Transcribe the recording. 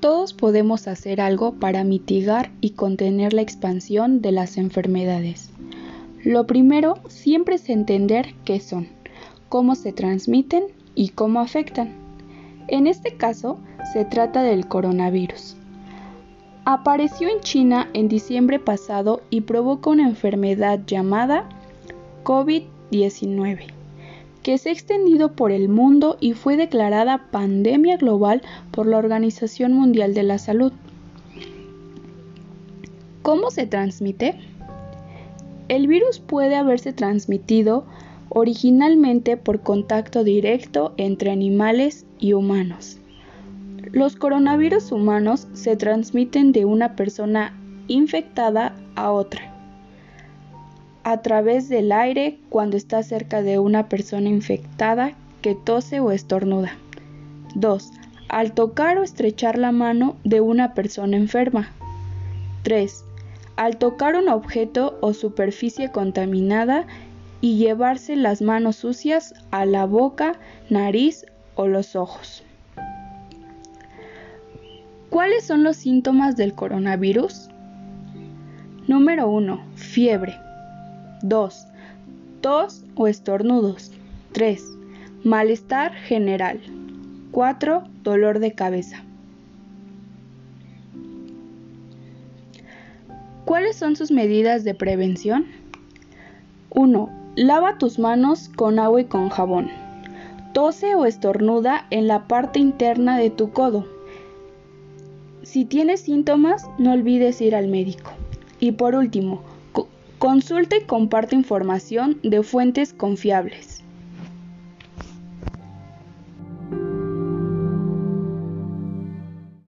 Todos podemos hacer algo para mitigar y contener la expansión de las enfermedades. Lo primero siempre es entender qué son, cómo se transmiten y cómo afectan. En este caso, se trata del coronavirus. Apareció en China en diciembre pasado y provoca una enfermedad llamada COVID-19, que se ha extendido por el mundo y fue declarada pandemia global por la Organización Mundial de la Salud. ¿Cómo se transmite? El virus puede haberse transmitido originalmente por contacto directo entre animales y humanos. Los coronavirus humanos se transmiten de una persona infectada a otra a través del aire cuando está cerca de una persona infectada que tose o estornuda. 2. Al tocar o estrechar la mano de una persona enferma. 3. Al tocar un objeto o superficie contaminada y llevarse las manos sucias a la boca, nariz o los ojos. ¿Cuáles son los síntomas del coronavirus? Número 1. Fiebre. 2. Tos o estornudos. 3. Malestar general. 4. Dolor de cabeza. ¿Cuáles son sus medidas de prevención? 1. Lava tus manos con agua y con jabón. Tose o estornuda en la parte interna de tu codo si tienes síntomas, no olvides ir al médico. Y por último, consulta y comparte información de fuentes confiables.